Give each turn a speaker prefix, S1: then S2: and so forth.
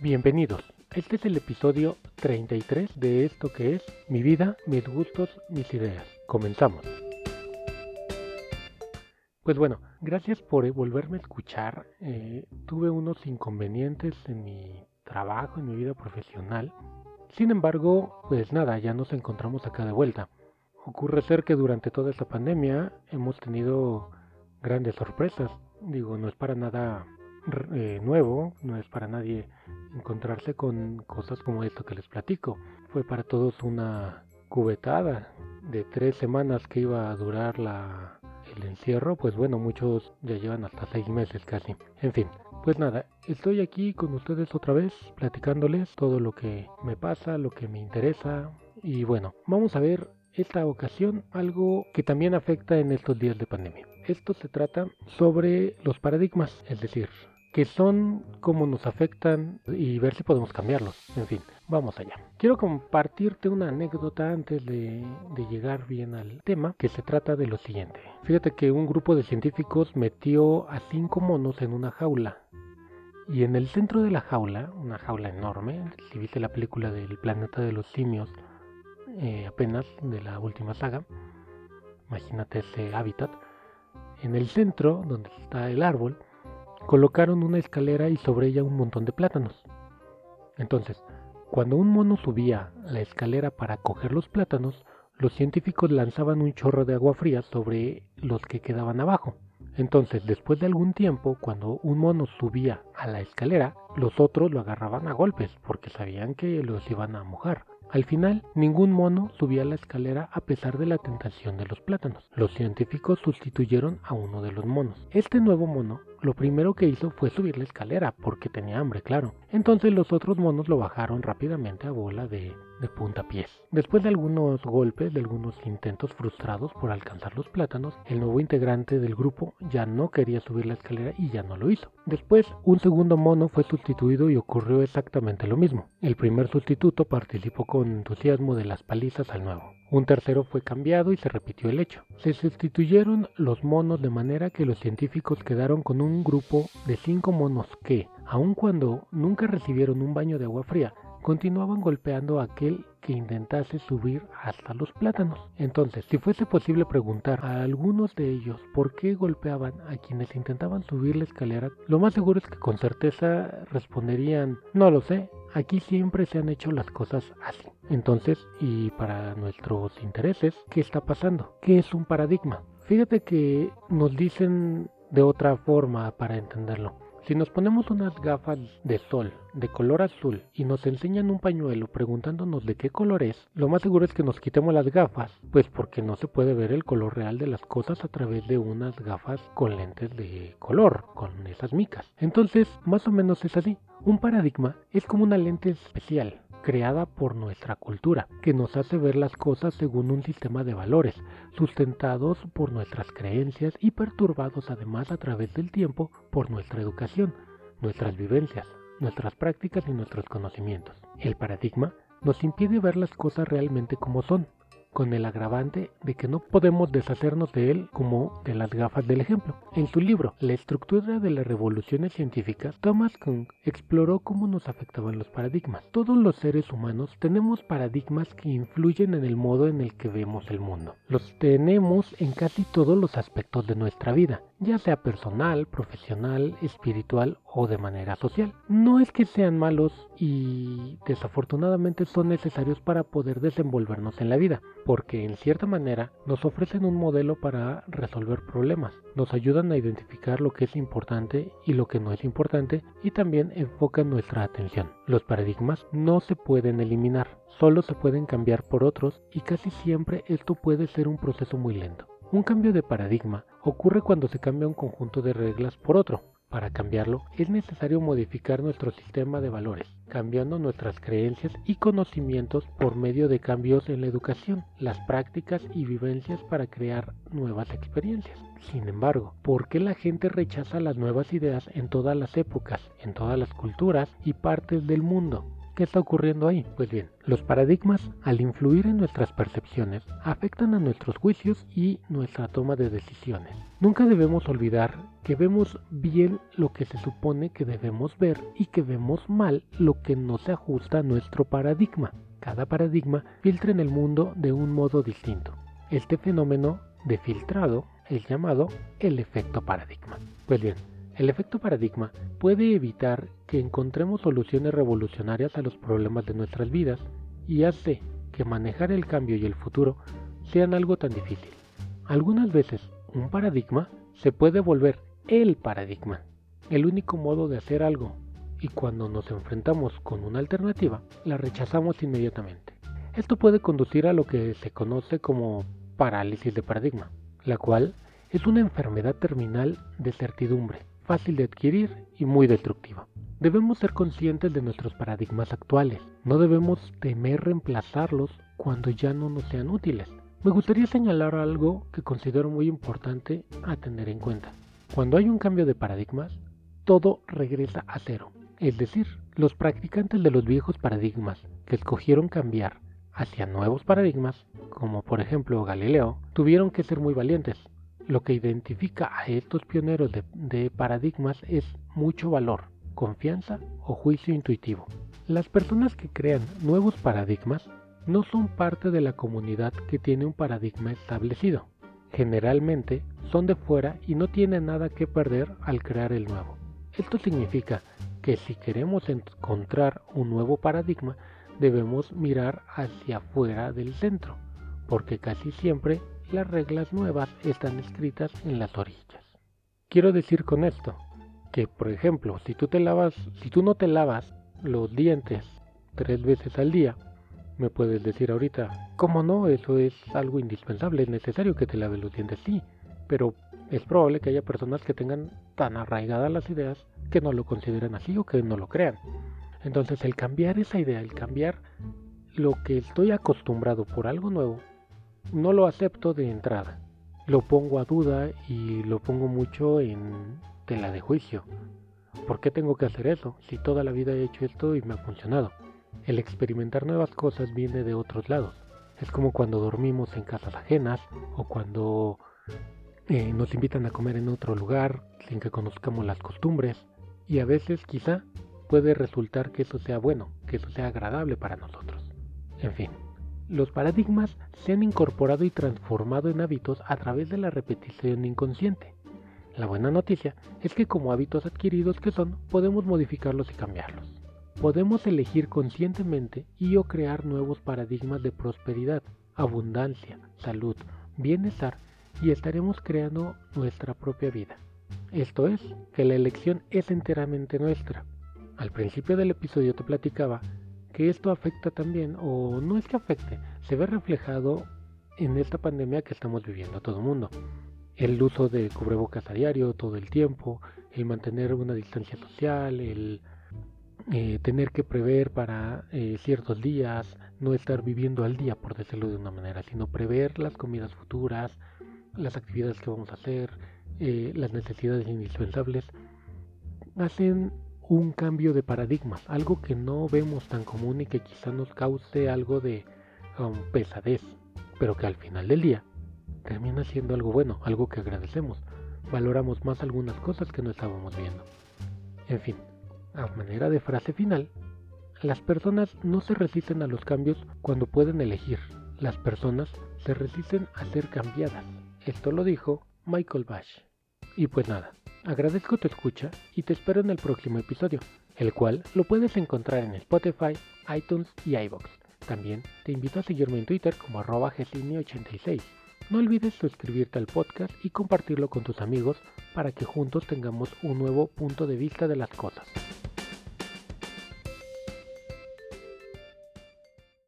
S1: Bienvenidos. Este es el episodio 33 de esto que es Mi vida, mis gustos, mis ideas. Comenzamos. Pues bueno, gracias por volverme a escuchar. Eh, tuve unos inconvenientes en mi trabajo, en mi vida profesional. Sin embargo, pues nada, ya nos encontramos acá de vuelta. Ocurre ser que durante toda esta pandemia hemos tenido grandes sorpresas. Digo, no es para nada eh, nuevo, no es para nadie encontrarse con cosas como esto que les platico. Fue para todos una cubetada de tres semanas que iba a durar la, el encierro, pues bueno, muchos ya llevan hasta seis meses casi. En fin, pues nada, estoy aquí con ustedes otra vez platicándoles todo lo que me pasa, lo que me interesa y bueno, vamos a ver esta ocasión algo que también afecta en estos días de pandemia. Esto se trata sobre los paradigmas, es decir, que son cómo nos afectan y ver si podemos cambiarlos. En fin, vamos allá. Quiero compartirte una anécdota antes de, llegar bien al tema, que se trata de lo siguiente. Fíjate que un grupo de científicos metió a cinco monos en una jaula. Y en el centro de la jaula, una jaula enorme, si viste la película del planeta de los simios, eh, apenas de la última saga, imagínate ese hábitat, en el centro, donde está el árbol, colocaron una escalera y sobre ella un montón de plátanos. Entonces, cuando un mono subía la escalera para coger los plátanos, los científicos lanzaban un chorro de agua fría sobre los que quedaban abajo. Entonces, después de algún tiempo, cuando un mono subía a la escalera, los otros lo agarraban a golpes porque sabían que los iban a mojar. Al final, ningún mono subía la escalera a pesar de la tentación de los plátanos. Los científicos sustituyeron a uno de los monos. Este nuevo mono lo primero que hizo fue subir la escalera porque tenía hambre, claro. Entonces los otros monos lo bajaron rápidamente a bola de, de puntapiés. Después de algunos golpes, de algunos intentos frustrados por alcanzar los plátanos, el nuevo integrante del grupo ya no quería subir la escalera y ya no lo hizo. Después, un segundo mono fue sustituido y ocurrió exactamente lo mismo. El primer sustituto participó con entusiasmo de las palizas al nuevo. Un tercero fue cambiado y se repitió el hecho. Se sustituyeron los monos de manera que los científicos quedaron con un grupo de cinco monos que, aun cuando nunca recibieron un baño de agua fría, continuaban golpeando a aquel que intentase subir hasta los plátanos. Entonces, si fuese posible preguntar a algunos de ellos por qué golpeaban a quienes intentaban subir la escalera, lo más seguro es que con certeza responderían, no lo sé, aquí siempre se han hecho las cosas así. Entonces, y para nuestros intereses, ¿qué está pasando? ¿Qué es un paradigma? Fíjate que nos dicen de otra forma para entenderlo. Si nos ponemos unas gafas de sol de color azul y nos enseñan un pañuelo preguntándonos de qué color es, lo más seguro es que nos quitemos las gafas, pues porque no se puede ver el color real de las cosas a través de unas gafas con lentes de color, con esas micas. Entonces, más o menos es así. Un paradigma es como una lente especial creada por nuestra cultura, que nos hace ver las cosas según un sistema de valores, sustentados por nuestras creencias y perturbados además a través del tiempo por nuestra educación, nuestras vivencias, nuestras prácticas y nuestros conocimientos. El paradigma nos impide ver las cosas realmente como son, con el agravante de que no podemos deshacernos de él como de las gafas del ejemplo. En su libro La estructura de las revoluciones científicas, Thomas Kuhn exploró cómo nos afectaban los paradigmas. Todos los seres humanos tenemos paradigmas que influyen en el modo en el que vemos el mundo. Los tenemos en casi todos los aspectos de nuestra vida, ya sea personal, profesional, espiritual o de manera social. No es que sean malos y desafortunadamente son necesarios para poder desenvolvernos en la vida, porque en cierta manera nos ofrecen un modelo para resolver problemas, nos ayudan a identificar lo que es importante y lo que no es importante y también enfocan nuestra atención. Los paradigmas no se pueden eliminar, solo se pueden cambiar por otros y casi siempre esto puede ser un proceso muy lento. Un cambio de paradigma ocurre cuando se cambia un conjunto de reglas por otro, para cambiarlo es necesario modificar nuestro sistema de valores, cambiando nuestras creencias y conocimientos por medio de cambios en la educación, las prácticas y vivencias para crear nuevas experiencias. Sin embargo, ¿por qué la gente rechaza las nuevas ideas en todas las épocas, en todas las culturas y partes del mundo? ¿Qué está ocurriendo ahí? Pues bien, los paradigmas, al influir en nuestras percepciones, afectan a nuestros juicios y nuestra toma de decisiones. Nunca debemos olvidar que vemos bien lo que se supone que debemos ver y que vemos mal lo que no se ajusta a nuestro paradigma. Cada paradigma filtra en el mundo de un modo distinto. Este fenómeno de filtrado es llamado el efecto paradigma. Pues bien, el efecto paradigma puede evitar que encontremos soluciones revolucionarias a los problemas de nuestras vidas y hace que manejar el cambio y el futuro sean algo tan difícil. Algunas veces un paradigma se puede volver el paradigma, el único modo de hacer algo, y cuando nos enfrentamos con una alternativa, la rechazamos inmediatamente. Esto puede conducir a lo que se conoce como parálisis de paradigma, la cual es una enfermedad terminal de certidumbre fácil de adquirir y muy destructiva. Debemos ser conscientes de nuestros paradigmas actuales, no debemos temer reemplazarlos cuando ya no nos sean útiles. Me gustaría señalar algo que considero muy importante a tener en cuenta. Cuando hay un cambio de paradigmas, todo regresa a cero. Es decir, los practicantes de los viejos paradigmas que escogieron cambiar hacia nuevos paradigmas, como por ejemplo Galileo, tuvieron que ser muy valientes, lo que identifica a estos pioneros de, paradigmas es mucho valor, confianza o juicio intuitivo. Las personas que crean nuevos paradigmas no son parte de la comunidad que tiene un paradigma establecido. Generalmente son de fuera y no tienen nada que perder al crear el nuevo. Esto significa que si queremos encontrar un nuevo paradigma, debemos mirar hacia afuera del centro, porque casi siempre las reglas nuevas están escritas en las orillas. Quiero decir con esto que, por ejemplo, si tú te lavas, no te lavas los dientes tres veces al día, me puedes decir ahorita, ¿cómo no? Eso es algo indispensable, es necesario que te laves los dientes, sí, pero es probable que haya personas que tengan tan arraigadas las ideas que no lo consideren así o que no lo crean. Entonces el cambiar esa idea, el cambiar lo que estoy acostumbrado por algo nuevo, no lo acepto de entrada. Lo pongo a duda y lo pongo mucho en tela de juicio. ¿Por qué tengo que hacer eso si toda la vida he hecho esto y me ha funcionado? El experimentar nuevas cosas viene de otros lados. Es como cuando dormimos en casas ajenas o cuando eh, nos invitan a comer en otro lugar sin que conozcamos las costumbres. Y a veces quizá puede resultar que eso sea bueno, que eso sea agradable para nosotros. En fin, los paradigmas se han incorporado y transformado en hábitos a través de la repetición inconsciente. La buena noticia es que como hábitos adquiridos que son, podemos modificarlos y cambiarlos. Podemos elegir conscientemente y o crear nuevos paradigmas de prosperidad, abundancia, salud, bienestar y estaremos creando nuestra propia vida. Esto es, que la elección es enteramente nuestra. Al principio del episodio te platicaba que esto afecta también, o no es que afecte, se ve reflejado en esta pandemia que estamos viviendo todo el mundo. El uso de cubrebocas a diario, todo el tiempo, el mantener una distancia social, el eh, tener que prever para eh, ciertos días, no estar viviendo al día, por decirlo de una manera, sino prever las comidas futuras, las actividades que vamos a hacer, eh, las necesidades indispensables, hacen un cambio de paradigmas, algo que no vemos tan común y que quizá nos cause algo de um, pesadez, pero que al final del día termina siendo algo bueno, algo que agradecemos. Valoramos más algunas cosas que no estábamos viendo. En fin, a manera de frase final, las personas no se resisten a los cambios cuando pueden elegir. Las personas se resisten a ser cambiadas. Esto lo dijo Michael Bash. Y pues nada, Agradezco tu escucha y te espero en el próximo episodio, el cual lo puedes encontrar en Spotify, iTunes y iBox. También te invito a seguirme en Twitter como arroba 86 No olvides suscribirte al podcast y compartirlo con tus amigos para que juntos tengamos un nuevo punto de vista de las cosas.